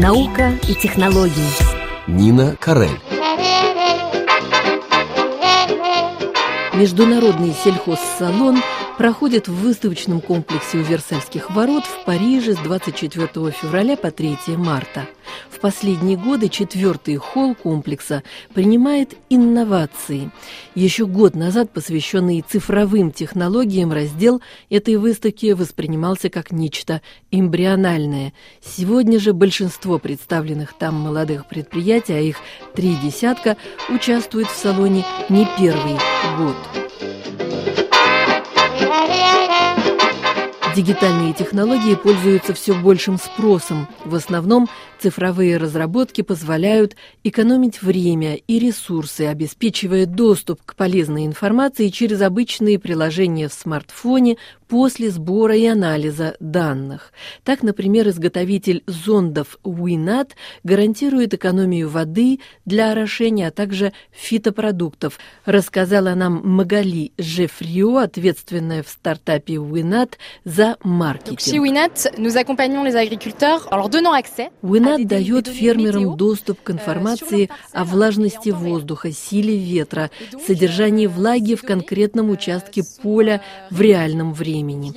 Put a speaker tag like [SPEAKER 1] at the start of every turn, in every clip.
[SPEAKER 1] Наука и технологии.
[SPEAKER 2] Нина Карель.
[SPEAKER 3] Международный сельхозсалон проходит в выставочном комплексе у Версальских ворот в Париже с 24 февраля по 3 марта. В последние годы четвертый холл комплекса принимает инновации. Еще год назад посвященный цифровым технологиям раздел этой выставки воспринимался как нечто эмбриональное. Сегодня же большинство представленных там молодых предприятий, а их три десятка, участвуют в салоне не первый год. Дигитальные технологии пользуются все большим спросом. В основном цифровые разработки позволяют экономить время и ресурсы, обеспечивая доступ к полезной информации через обычные приложения в смартфоне после сбора и анализа данных. Так, например, изготовитель зондов WINAT гарантирует экономию воды для орошения, а также фитопродуктов, рассказала нам Магали Жефрио, ответственная в стартапе WINAT за маркетинг.
[SPEAKER 4] WINAT, nous accompagnons les agriculteurs en leur donnant accès
[SPEAKER 3] WINAT дает фермерам доступ к информации о влажности воздуха, силе ветра, содержании влаги в конкретном участке поля в реальном времени.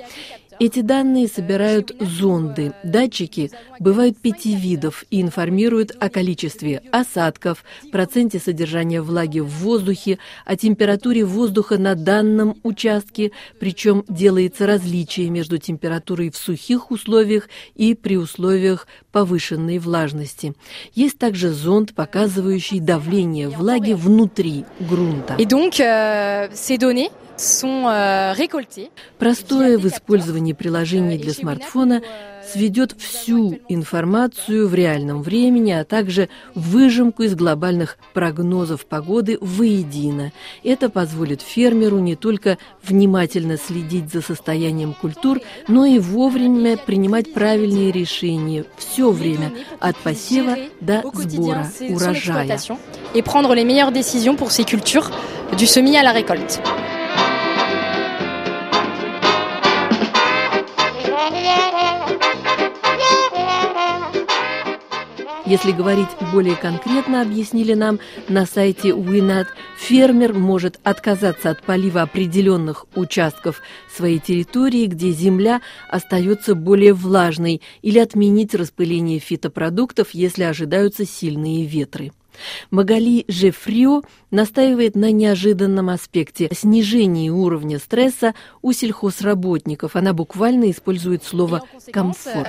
[SPEAKER 3] Эти данные собирают зонды. Датчики бывают пяти видов и информируют о количестве осадков, проценте содержания влаги в воздухе, о температуре воздуха на данном участке, причем делается различие между температурой в сухих условиях и при условиях повышенной влажности. Есть также зонд, показывающий давление влаги внутри грунта.
[SPEAKER 4] Et donc, euh, ces données.
[SPEAKER 3] Простое в использовании приложений для смартфона сведет всю информацию в реальном времени, а также выжимку из глобальных прогнозов погоды воедино. Это позволит фермеру не только внимательно следить за состоянием культур, но и вовремя принимать правильные решения все время, от посева до сбора урожая.
[SPEAKER 4] et prendre les meilleures décisions pour ces cultures du semis à la récolte.
[SPEAKER 3] Если говорить более конкретно, объяснили нам на сайте WINAT, фермер может отказаться от полива определенных участков своей территории, где земля остается более влажной, или отменить распыление фитопродуктов, если ожидаются сильные ветры. Магали Жефрио настаивает на неожиданном аспекте – снижении уровня стресса у сельхозработников. Она буквально использует слово «комфорт».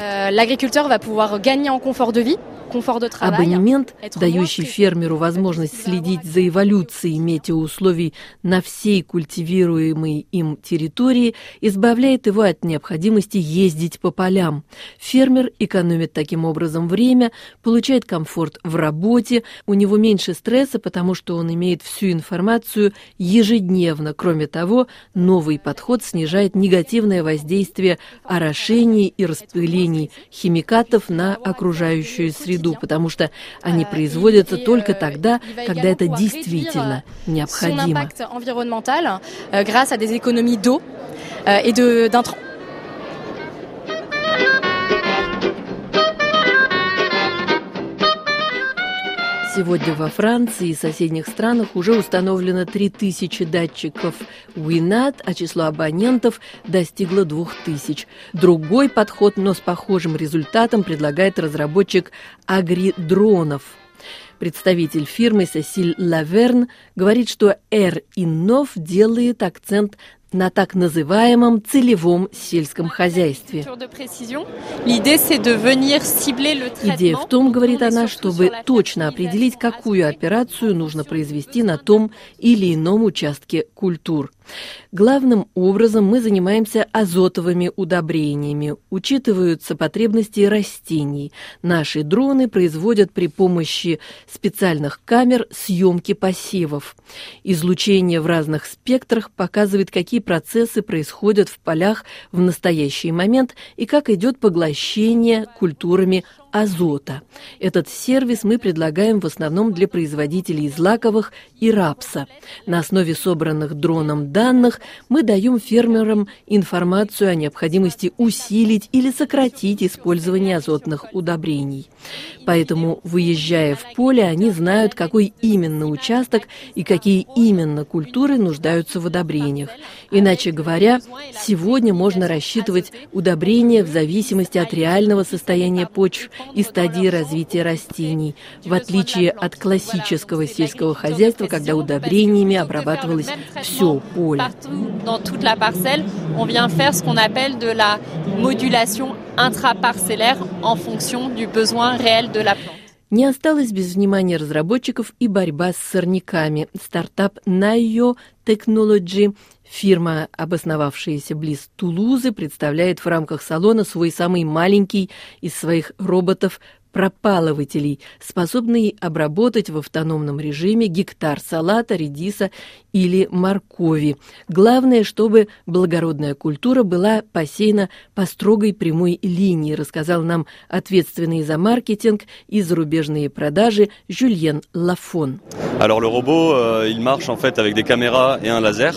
[SPEAKER 4] Travail.
[SPEAKER 3] Абонемент, дающий фермеру возможность следить за эволюцией метеоусловий на всей культивируемой им территории, избавляет его от необходимости ездить по полям. Фермер экономит таким образом время, получает комфорт в работе, у него меньше стресса, потому что он имеет всю информацию ежедневно. Кроме того, новый подход снижает негативное воздействие орошений и распылений химикатов на окружающую среду, потому что они производятся только тогда, когда это действительно необходимо. Сегодня во Франции и соседних странах уже установлено 3000 датчиков WINAT, а число абонентов достигло 2000. Другой подход, но с похожим результатом, предлагает разработчик агридронов. Представитель фирмы Сесиль Лаверн говорит, что Air Innov делает акцент на так называемом целевом сельском хозяйстве. Идея в том, говорит она, чтобы точно определить, какую операцию нужно произвести на том или ином участке культур. Главным образом мы занимаемся азотовыми удобрениями. Учитываются потребности растений. Наши дроны производят при помощи специальных камер съемки посевов. Излучение в разных спектрах показывает, какие процессы происходят в полях в настоящий момент и как идет поглощение культурами азота. Этот сервис мы предлагаем в основном для производителей злаковых и рапса. На основе собранных дроном данных мы даем фермерам информацию о необходимости усилить или сократить использование азотных удобрений. Поэтому, выезжая в поле, они знают, какой именно участок и какие именно культуры нуждаются в удобрениях. Иначе говоря, сегодня можно рассчитывать удобрения в зависимости от реального состояния почв и стадии развития растений, в отличие от классического сельского хозяйства, когда удобрениями обрабатывалось все поле. Не осталось без внимания разработчиков и борьба с сорняками. Стартап Naio Technology Фирма, обосновавшаяся близ Тулузы, представляет в рамках салона свой самый маленький из своих роботов пропалывателей, способный обработать в автономном режиме гектар салата, редиса или моркови. Главное, чтобы благородная культура была посеяна по строгой прямой линии, рассказал нам ответственный за маркетинг и зарубежные продажи Жюльен Лафон.
[SPEAKER 5] Alors le robot, euh, il marche en fait avec des caméras et un laser.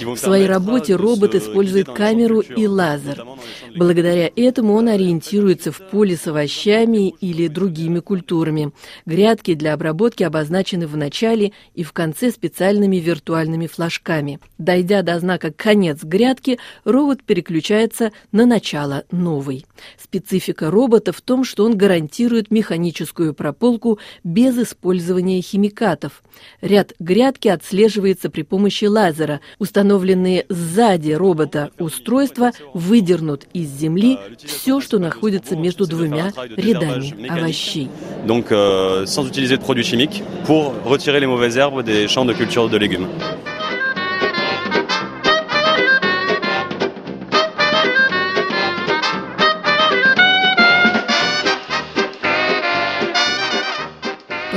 [SPEAKER 3] В своей работе робот использует камеру и лазер. Благодаря этому он ориентируется в поле с овощами или другими культурами. Грядки для обработки обозначены в начале и в конце специальными виртуальными флажками. Дойдя до знака «Конец грядки», робот переключается на начало новой. Специфика робота в том, что он гарантирует механическую прополку без использования химикатов. Ряд грядки отслеживается при помощи лазера, установленные сзади робота устройства выдернут из земли все, что находится между двумя рядами овощей.
[SPEAKER 5] Donc, euh, sans utiliser de produits chimiques, pour retirer les mauvaises herbes des champs de culture de légumes.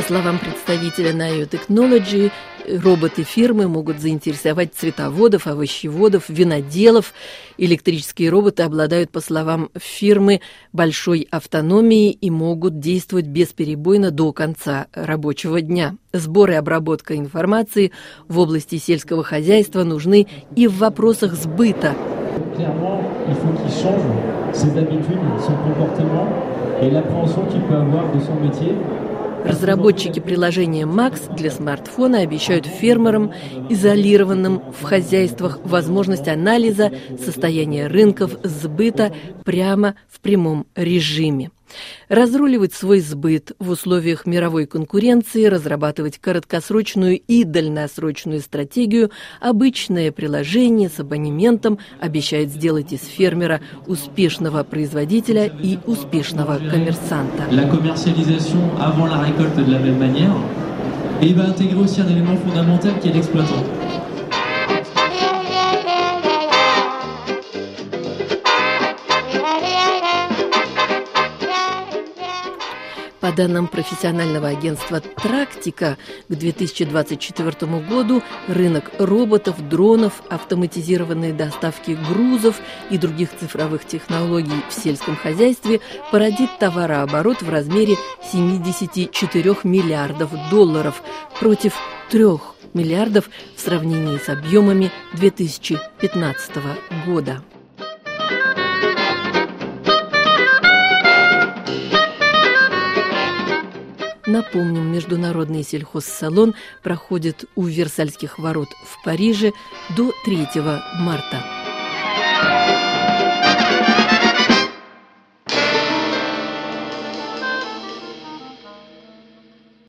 [SPEAKER 3] Словам представителя Nayo Technology, роботы фирмы могут заинтересовать цветоводов, овощеводов, виноделов. Электрические роботы обладают, по словам фирмы, большой автономией и могут действовать бесперебойно до конца рабочего дня. Сбор и обработка информации в области сельского хозяйства нужны и в вопросах сбыта. métier Разработчики приложения Max для смартфона обещают фермерам, изолированным в хозяйствах, возможность анализа состояния рынков сбыта прямо в прямом режиме. Разруливать свой сбыт в условиях мировой конкуренции, разрабатывать краткосрочную и дальносрочную стратегию, обычное приложение с абонементом обещает сделать из фермера успешного производителя и успешного коммерсанта. Et va intégrer aussi un élément fondamental qui. По данным профессионального агентства «Трактика», к 2024 году рынок роботов, дронов, автоматизированной доставки грузов и других цифровых технологий в сельском хозяйстве породит товарооборот в размере 74 миллиардов долларов против 3 миллиардов в сравнении с объемами 2015 года. Напомним, международный сельхозсалон проходит у Версальских ворот в Париже до 3 марта.